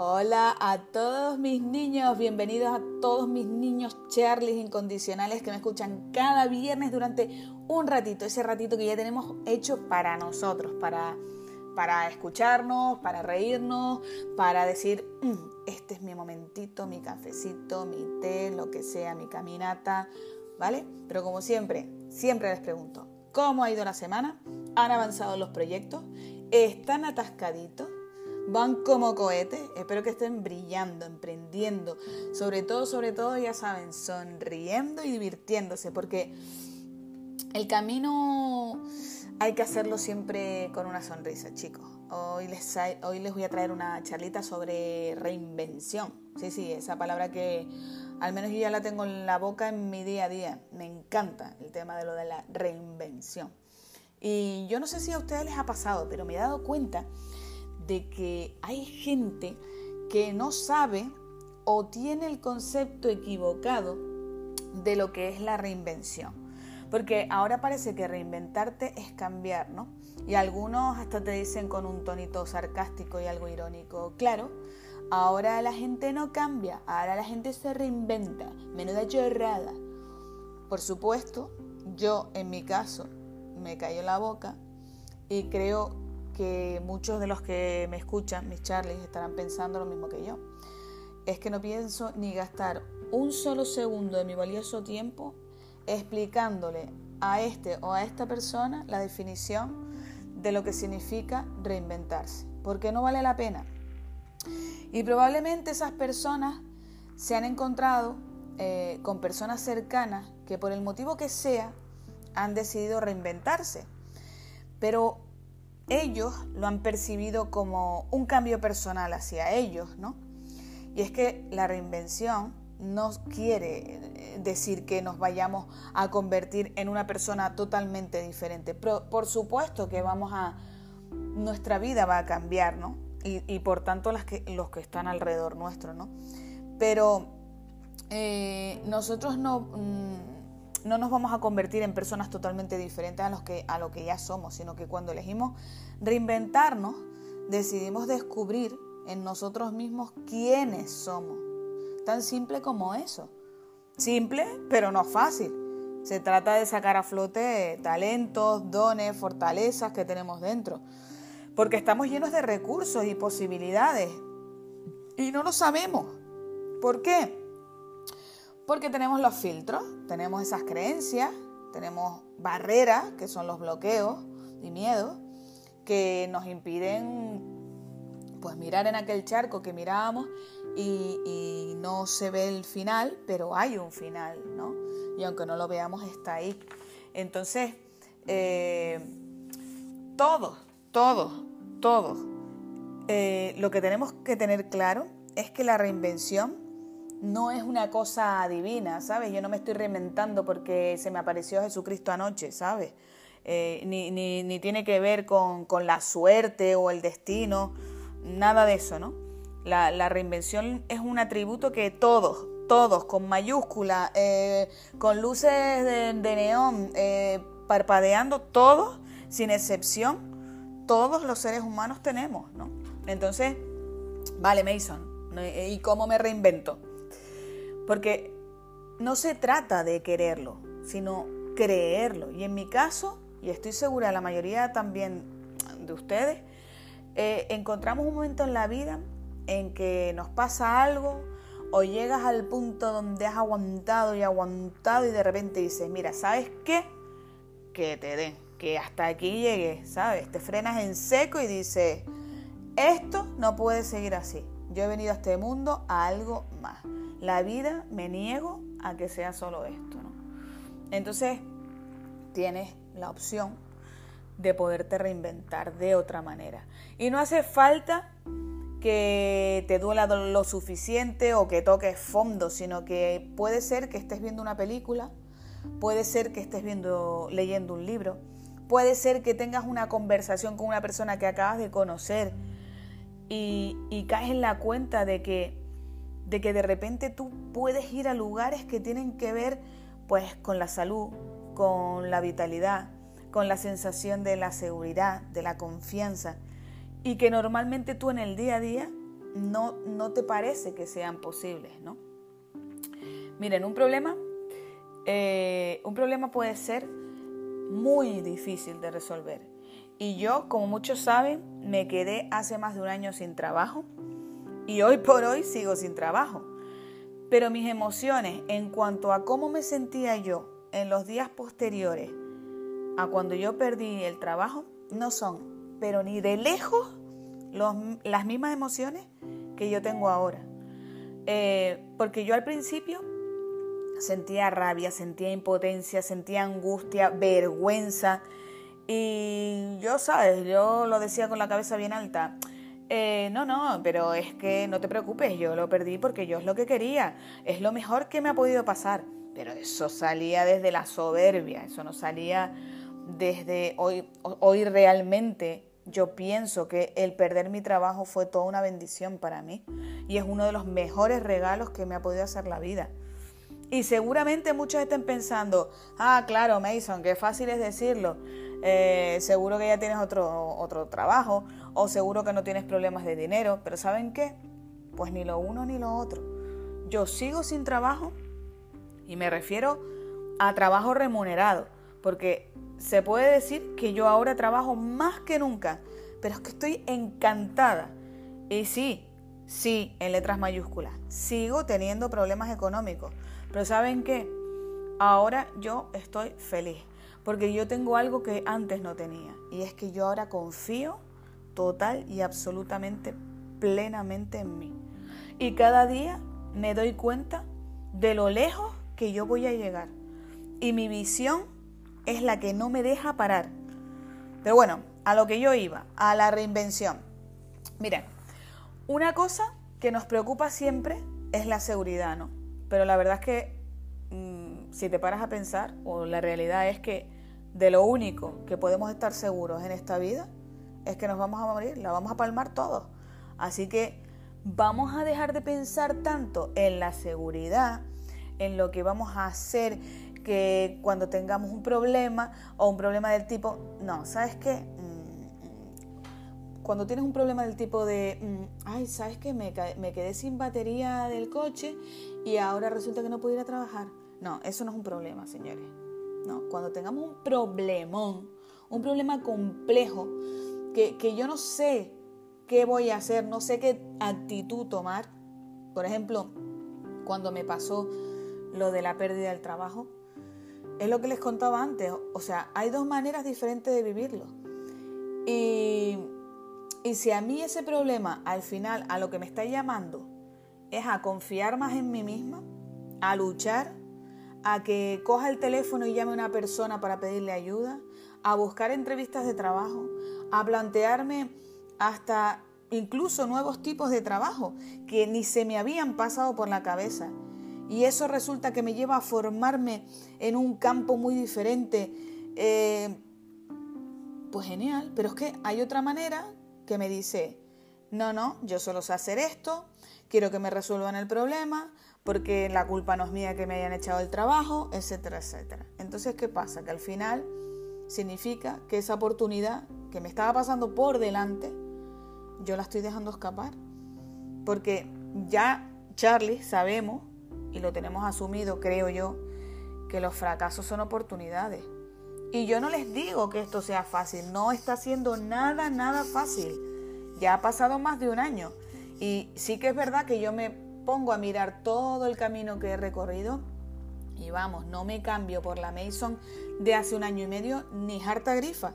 Hola a todos mis niños, bienvenidos a todos mis niños Charlies incondicionales que me escuchan cada viernes durante un ratito, ese ratito que ya tenemos hecho para nosotros, para, para escucharnos, para reírnos, para decir, mm, este es mi momentito, mi cafecito, mi té, lo que sea, mi caminata, ¿vale? Pero como siempre, siempre les pregunto, ¿cómo ha ido la semana? ¿Han avanzado los proyectos? ¿Están atascaditos? Van como cohetes. Espero que estén brillando, emprendiendo. Sobre todo, sobre todo, ya saben, sonriendo y divirtiéndose, porque el camino hay que hacerlo siempre con una sonrisa, chicos. Hoy les, hoy les voy a traer una charlita sobre reinvención. Sí, sí, esa palabra que al menos yo ya la tengo en la boca en mi día a día. Me encanta el tema de lo de la reinvención. Y yo no sé si a ustedes les ha pasado, pero me he dado cuenta de que hay gente que no sabe o tiene el concepto equivocado de lo que es la reinvención. Porque ahora parece que reinventarte es cambiar, ¿no? Y algunos hasta te dicen con un tonito sarcástico y algo irónico, claro, ahora la gente no cambia, ahora la gente se reinventa, menuda chorrada. Por supuesto, yo en mi caso me cayó la boca y creo que muchos de los que me escuchan, mis Charlies, estarán pensando lo mismo que yo. Es que no pienso ni gastar un solo segundo de mi valioso tiempo explicándole a este o a esta persona la definición de lo que significa reinventarse, porque no vale la pena. Y probablemente esas personas se han encontrado eh, con personas cercanas que por el motivo que sea han decidido reinventarse. Pero ellos lo han percibido como un cambio personal hacia ellos, ¿no? Y es que la reinvención no quiere eh, decir que nos vayamos a convertir en una persona totalmente diferente. por supuesto que vamos a, nuestra vida va a cambiar, ¿no? Y, por tanto los que están alrededor nuestro, ¿no? Pero eh, nosotros no... Mm, no nos vamos a convertir en personas totalmente diferentes a, los que, a lo que ya somos, sino que cuando elegimos reinventarnos, decidimos descubrir en nosotros mismos quiénes somos. Tan simple como eso. Simple, pero no fácil. Se trata de sacar a flote talentos, dones, fortalezas que tenemos dentro. Porque estamos llenos de recursos y posibilidades. Y no lo sabemos. ¿Por qué? Porque tenemos los filtros, tenemos esas creencias, tenemos barreras, que son los bloqueos y miedos, que nos impiden pues mirar en aquel charco que mirábamos y, no se ve el final, pero hay un final, ¿no? Y aunque no lo veamos, está ahí. Entonces, eh, todos, todos, todos, eh, lo que tenemos que tener claro es que la reinvención no es una cosa divina, ¿sabes? Yo no me estoy reinventando porque se me apareció Jesucristo anoche, ¿sabes? Eh, ni, ni, tiene que ver con, la suerte o el destino, nada de eso, ¿no? La, reinvención es un atributo que todos, todos, con mayúscula, eh, con luces de, neón, eh, parpadeando, todos, sin excepción, todos los seres humanos tenemos, ¿no? Entonces, vale, Mason, ¿y cómo me reinvento? Porque no se trata de quererlo, sino creerlo. Y en mi caso, y estoy segura, la mayoría también de ustedes, eh, encontramos un momento en la vida en que nos pasa algo o llegas al punto donde has aguantado y aguantado y de repente dices, mira, ¿sabes qué? Que te den, que hasta aquí llegué, ¿sabes? Te frenas en seco y dices, esto no puede seguir así. Yo he venido a este mundo a algo más la vida me niego a que sea solo esto. ¿no? Entonces tienes la opción de poderte reinventar de otra manera. Y no hace falta que te duela lo suficiente o que toques fondo, sino que puede ser que estés viendo una película, puede ser que estés viendo, leyendo un libro, puede ser que tengas una conversación con una persona que acabas de conocer y, y caes en la cuenta de que de que de repente tú puedes ir a lugares que tienen que ver pues con la salud, con la vitalidad, con la sensación de la seguridad, de la confianza y que normalmente tú en el día a día no, no te parece que sean posibles, ¿no? Miren, un problema, eh, un problema puede ser muy difícil de resolver. Y yo, como muchos saben, me quedé hace más de un año sin trabajo y hoy por hoy sigo sin trabajo. Pero mis emociones en cuanto a cómo me sentía yo en los días posteriores a cuando yo perdí el trabajo no son, pero ni de lejos, las mismas emociones que yo tengo ahora. Eh, porque yo al principio sentía rabia, sentía impotencia, sentía angustia, vergüenza. Y yo, ¿sabes? Yo lo decía con la cabeza bien alta. Eh, no, no, pero es que no te preocupes, yo lo perdí porque yo es lo que quería, es lo mejor que me ha podido pasar. Pero eso salía desde la soberbia, eso no salía desde hoy, hoy realmente yo pienso que el perder mi trabajo fue toda una bendición para mí y es uno de los mejores regalos que me ha podido hacer la vida. Y seguramente muchos estén pensando, ah, claro, Mason, qué fácil es decirlo. Eh, seguro que ya tienes otro, otro trabajo o seguro que no tienes problemas de dinero, pero ¿saben qué? Pues ni lo uno ni lo otro. Yo sigo sin trabajo y me refiero a trabajo remunerado, porque se puede decir que yo ahora trabajo más que nunca, pero es que estoy encantada. Y sí, sí, en letras mayúsculas, sigo teniendo problemas económicos, pero ¿saben qué? Ahora yo estoy feliz, porque yo tengo algo que antes no tenía, y es que yo ahora confío total y absolutamente plenamente en mí. Y cada día me doy cuenta de lo lejos que yo voy a llegar. Y mi visión es la que no me deja parar. Pero bueno, a lo que yo iba, a la reinvención. Miren, una cosa que nos preocupa siempre es la seguridad, ¿no? Pero la verdad es que mm, si te paras a pensar, o la realidad es que de lo único que podemos estar seguros en esta vida es que nos vamos a morir, la vamos a palmar todos. Así que vamos a dejar de pensar tanto en la seguridad, en lo que vamos a hacer que cuando tengamos un problema o un problema del tipo, no, ¿sabes qué? Mm, cuando tienes un problema del tipo de, mm, ay, ¿sabes qué? Me, me quedé sin batería del coche y ahora resulta que no puedo ir a trabajar. No, eso no es un problema, señores. Cuando tengamos un problemón, un problema complejo, que, que yo no sé qué voy a hacer, no sé qué actitud tomar. Por ejemplo, cuando me pasó lo de la pérdida del trabajo, es lo que les contaba antes. O sea, hay dos maneras diferentes de vivirlo. Y, y si a mí ese problema, al final, a lo que me está llamando, es a confiar más en mí misma, a luchar, a que coja el teléfono y llame a una persona para pedirle ayuda, a buscar entrevistas de trabajo, a plantearme hasta incluso nuevos tipos de trabajo que ni se me habían pasado por la cabeza. Y eso resulta que me lleva a formarme en un campo muy diferente, eh, pues genial, pero es que hay otra manera que me dice, no, no, yo solo sé hacer esto, quiero que me resuelvan el problema, porque la culpa no es mía que me hayan echado el trabajo, etcétera, etcétera. Entonces, ¿qué pasa? Que al final significa que esa oportunidad que me estaba pasando por delante, yo la estoy dejando escapar. Porque ya, Charlie, sabemos y lo tenemos asumido, creo yo, que los fracasos son oportunidades. Y yo no les digo que esto sea fácil, no está siendo nada, nada fácil. Ya ha pasado más de un año y sí que es verdad que yo me pongo a mirar todo el camino que he recorrido y vamos, no me cambio por la Mason de hace un año y medio ni harta grifa.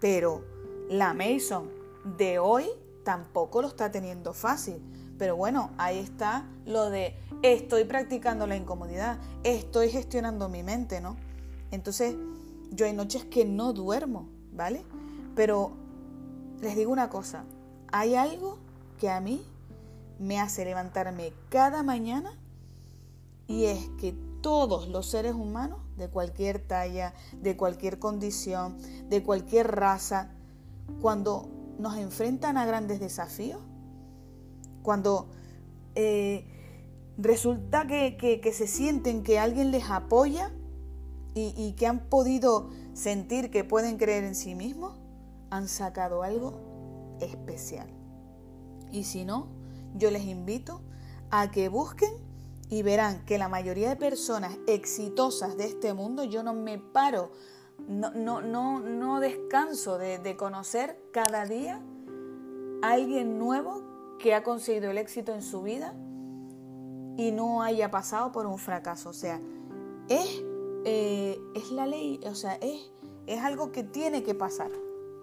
Pero la Mason de hoy tampoco lo está teniendo fácil. Pero bueno, ahí está lo de estoy practicando la incomodidad, estoy gestionando mi mente, ¿no? Entonces, yo hay noches que no duermo, ¿vale? Pero les digo una cosa, hay algo que a mí me hace levantarme cada mañana y es que todos los seres humanos, de cualquier talla, de cualquier condición, de cualquier raza, cuando nos enfrentan a grandes desafíos, cuando eh, resulta que, se sienten que alguien les apoya y, y que han podido sentir que pueden creer en sí mismos, han sacado algo especial. Y si no, yo les invito a que busquen y verán que la mayoría de personas exitosas de este mundo, yo no me paro, no, no, no, no descanso de, conocer cada día a alguien nuevo que ha conseguido el éxito en su vida y no haya pasado por un fracaso. O sea, es, eh, es la ley, o sea, es, es algo que tiene que pasar,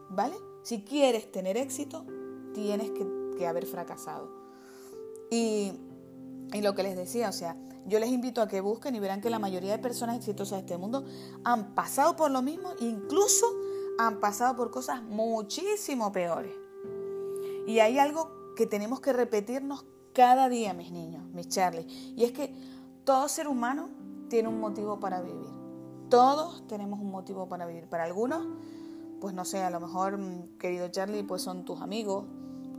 ¿vale? Si quieres tener éxito, tienes que haber fracasado. Y, lo que les decía, o sea, yo les invito a que busquen y verán que la mayoría de personas exitosas de este mundo han pasado por lo mismo, incluso han pasado por cosas muchísimo peores. Y hay algo que tenemos que repetirnos cada día, mis niños, mis Charlie. Y es que todo ser humano tiene un motivo para vivir. Todos tenemos un motivo para vivir. Para algunos, pues no sé, a lo mejor, mm, querido Charlie, pues son tus amigos.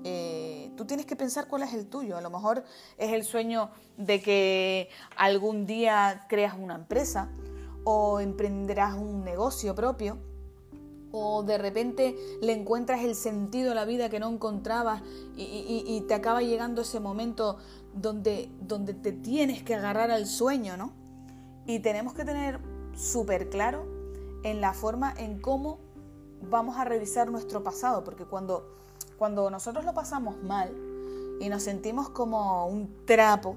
Eh, tú tienes que pensar cuál es el tuyo. A lo mejor es el sueño de que algún día creas una empresa o emprenderás un negocio propio o de repente le encuentras el sentido a la vida que no encontrabas y, te acaba llegando ese momento donde, donde te tienes que agarrar al sueño, ¿no? Y tenemos que tener súper claro en la forma en cómo vamos a revisar nuestro pasado, porque cuando, cuando nosotros lo pasamos mal y nos sentimos como un trapo,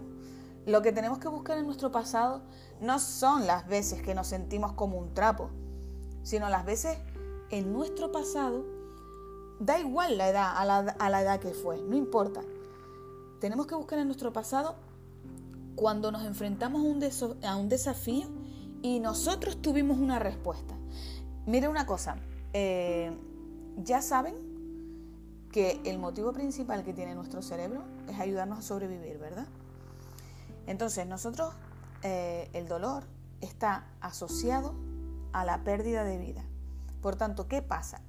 lo que tenemos que buscar en nuestro pasado no son las veces que nos sentimos como un trapo, sino las veces en nuestro pasado, da igual la edad, a la, edad que fue, no importa. Tenemos que buscar en nuestro pasado cuando nos enfrentamos a un, desafío y nosotros tuvimos una respuesta. Mire una cosa, eh, ya saben que el motivo principal que tiene nuestro cerebro es ayudarnos a sobrevivir, ¿verdad? Entonces nosotros, eh, el dolor está asociado a la pérdida de vida. Por tanto, ¿qué pasa?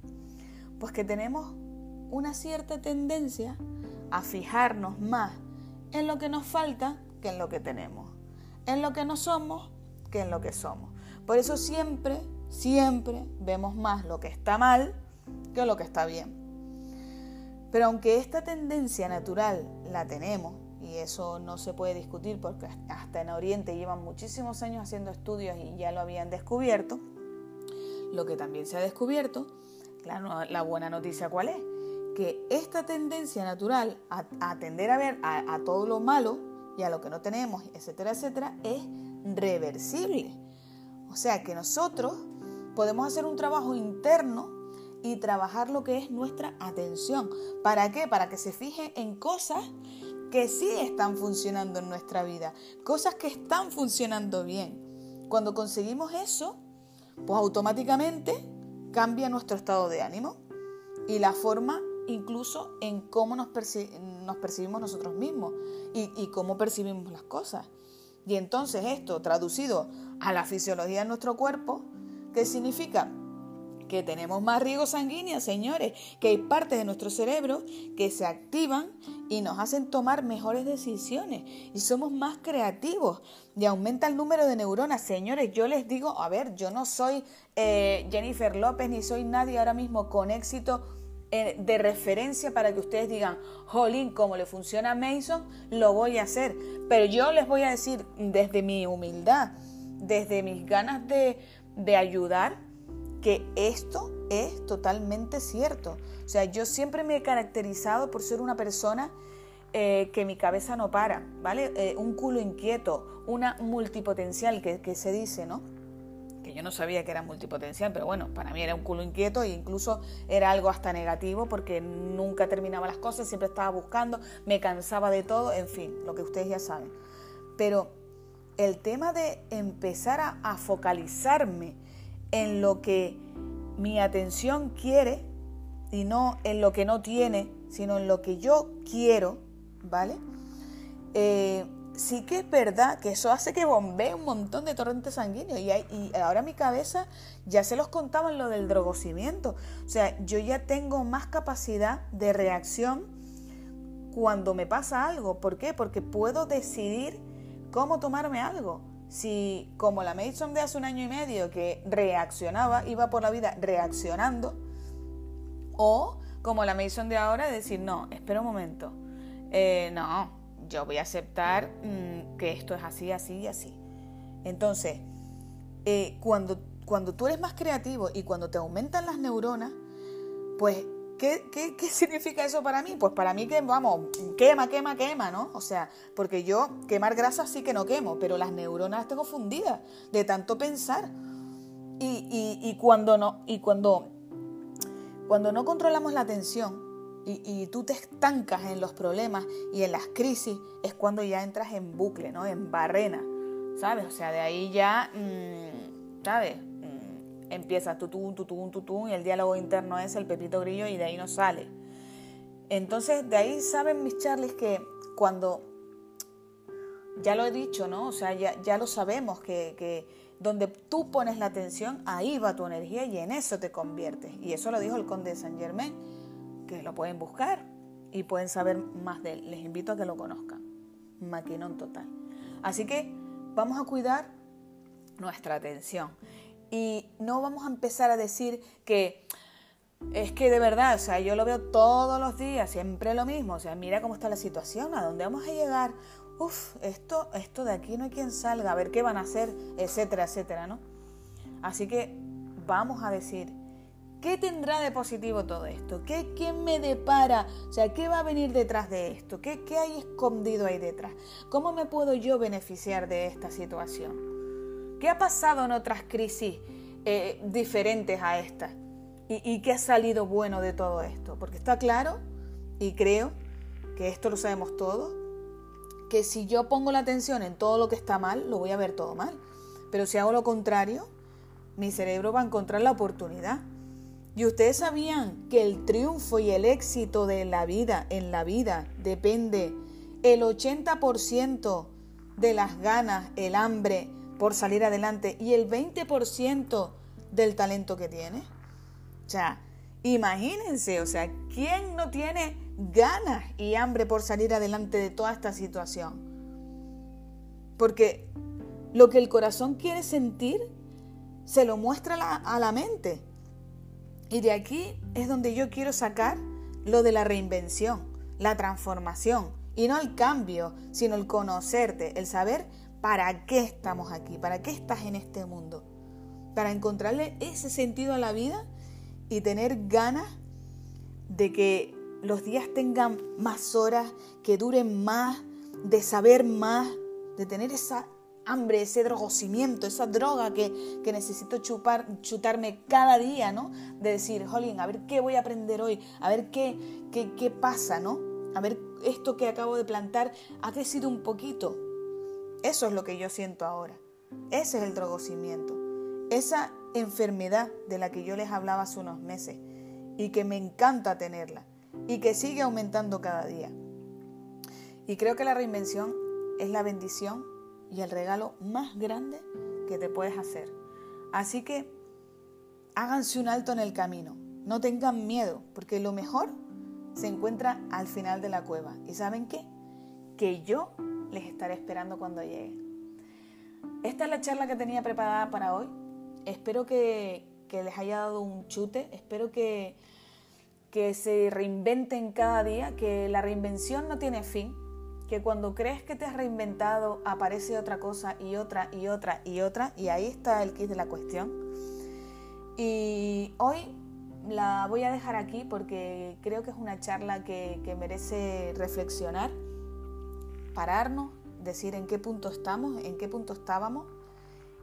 Pues que tenemos una cierta tendencia a fijarnos más en lo que nos falta que en lo que tenemos, en lo que no somos que en lo que somos. Por eso siempre, siempre vemos más lo que está mal que lo que está bien. Pero aunque esta tendencia natural la tenemos, y eso no se puede discutir porque hasta en Oriente llevan muchísimos años haciendo estudios y ya lo habían descubierto, lo que también se ha descubierto, la buena noticia cuál es, que esta tendencia natural a, atender a ver a, todo lo malo y a lo que no tenemos, etcétera, etcétera, es reversible. O sea que nosotros podemos hacer un trabajo interno y trabajar lo que es nuestra atención. ¿Para qué? Para que se fije en cosas que sí están funcionando en nuestra vida, cosas que están funcionando bien. Cuando conseguimos eso, pues automáticamente cambia nuestro estado de ánimo y la forma incluso en cómo nos, percibimos nosotros mismos y, y cómo percibimos las cosas. Y entonces esto traducido a la fisiología de nuestro cuerpo, ¿qué significa? Que tenemos más riego sanguíneo, señores, que hay partes de nuestro cerebro que se activan y nos hacen tomar mejores decisiones y somos más creativos y aumenta el número de neuronas. Señores, yo les digo, a ver, yo no soy eh, Jennifer López ni soy nadie ahora mismo con éxito eh, de referencia para que ustedes digan, jolín, como le funciona a Mason, lo voy a hacer. Pero yo les voy a decir desde mi humildad, desde mis ganas de, de ayudar, que esto es totalmente cierto. O sea, yo siempre me he caracterizado por ser una persona eh, que mi cabeza no para, ¿vale? Eh, un culo inquieto, una multipotencial que, que, se dice, ¿no? Que yo no sabía que era multipotencial, pero bueno, para mí era un culo inquieto e incluso era algo hasta negativo porque nunca terminaba las cosas, siempre estaba buscando, me cansaba de todo, en fin, lo que ustedes ya saben. Pero el tema de empezar a, a focalizarme en lo que mi atención quiere y no en lo que no tiene, sino en lo que yo quiero, ¿vale? Eh, sí que es verdad que eso hace que bombee un montón de torrentes sanguíneos y, y ahora mi cabeza ya se los contaba en lo del drogocimiento. O sea, yo ya tengo más capacidad de reacción cuando me pasa algo. ¿Por qué? Porque puedo decidir cómo tomarme algo si como la Mason de hace un año y medio que reaccionaba, iba por la vida reaccionando, o como la Mason de ahora decir, no, espera un momento, eh, no, yo voy a aceptar mm, que esto es así, así y así. Entonces, eh, cuando, cuando tú eres más creativo y cuando te aumentan las neuronas, pues, ¿qué, ¿qué, qué, significa eso para mí? Pues para mí que, vamos, quema, quema, quema, ¿no? O sea, porque yo quemar grasa sí que no quemo, pero las neuronas tengo fundidas de tanto pensar. Y, y, cuando no, y cuando, cuando no controlamos la atención, y, y, tú te estancas en los problemas y en las crisis, es cuando ya entras en bucle, ¿no? En barrena, ¿sabes? O sea, de ahí ya, mmm, ¿sabes? Empieza tutún, tutún, tutún, y el diálogo interno es el pepito grillo y de ahí no sale. Entonces, de ahí saben mis Charlies que cuando, ya lo he dicho, ¿no? O sea, ya, ya lo sabemos, que, que donde tú pones la atención, ahí va tu energía y en eso te conviertes. Y eso lo dijo el conde de Saint Germain que lo pueden buscar y pueden saber más de él. Les invito a que lo conozcan. Maquinón total. Así que vamos a cuidar nuestra atención. Y no vamos a empezar a decir que es que de verdad, o sea, yo lo veo todos los días, siempre lo mismo. O sea, mira cómo está la situación, a dónde vamos a llegar. Uf, esto, esto de aquí no hay quien salga, a ver qué van a hacer, etcétera, etcétera, ¿no? Así que vamos a decir, ¿Qué tendrá de positivo todo esto? ¿Qué, ¿Qué, me depara? O sea, ¿qué va a venir detrás de esto? ¿Qué, ¿Qué, hay escondido ahí detrás? ¿Cómo me puedo yo beneficiar de esta situación? ¿Qué ha pasado en otras crisis eh, diferentes a esta? ¿Y, ¿Y qué ha salido bueno de todo esto? Porque está claro, y creo que esto lo sabemos todos, que si yo pongo la atención en todo lo que está mal, lo voy a ver todo mal. Pero si hago lo contrario, mi cerebro va a encontrar la oportunidad. Y ustedes sabían que el triunfo y el éxito de la vida, en la vida, depende el 80% de las ganas, el hambre por salir adelante y el 20% del talento que tiene. O sea, imagínense, o sea, ¿quién no tiene ganas y hambre por salir adelante de toda esta situación? Porque lo que el corazón quiere sentir se lo muestra a la, a la mente. Y de aquí es donde yo quiero sacar lo de la reinvención, la transformación, y no el cambio, sino el conocerte, el saber para qué estamos aquí, para qué estás en este mundo, para encontrarle ese sentido a la vida y tener ganas de que los días tengan más horas, que duren más, de saber más, de tener esa hambre, ese drogocimiento, esa droga que, necesito chupar, chutarme cada día, ¿no? De decir, jolín, a ver qué voy a aprender hoy, a ver qué, qué, qué pasa, ¿no? A ver esto que acabo de plantar ha crecido un poquito. Eso es lo que yo siento ahora. Ese es el drogocimiento. Esa enfermedad de la que yo les hablaba hace unos meses y que me encanta tenerla y que sigue aumentando cada día. Y creo que la reinvención es la bendición y el regalo más grande que te puedes hacer. Así que háganse un alto en el camino, no tengan miedo, porque lo mejor se encuentra al final de la cueva. ¿Y saben qué? Que yo les estaré esperando cuando llegue. Esta es la charla que tenía preparada para hoy. Espero que, que les haya dado un chute, espero que, que se reinventen cada día, que la reinvención no tiene fin, que cuando crees que te has reinventado aparece otra cosa y otra y otra y otra y ahí está el kit de la cuestión. Y hoy la voy a dejar aquí porque creo que es una charla que, que merece reflexionar, pararnos, decir en qué punto estamos, en qué punto estábamos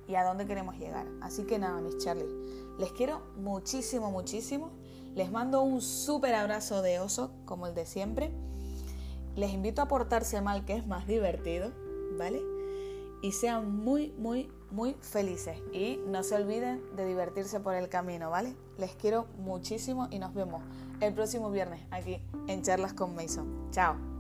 y a dónde queremos llegar. Así que nada, mis Charlie, les quiero muchísimo, muchísimo. Les mando un súper abrazo de oso, como el de siempre. Les invito a portarse mal, que es más divertido, ¿vale? Y sean muy, muy, muy felices. Y no se olviden de divertirse por el camino, ¿vale? Les quiero muchísimo y nos vemos el próximo viernes aquí en Charlas con Mason. Chao.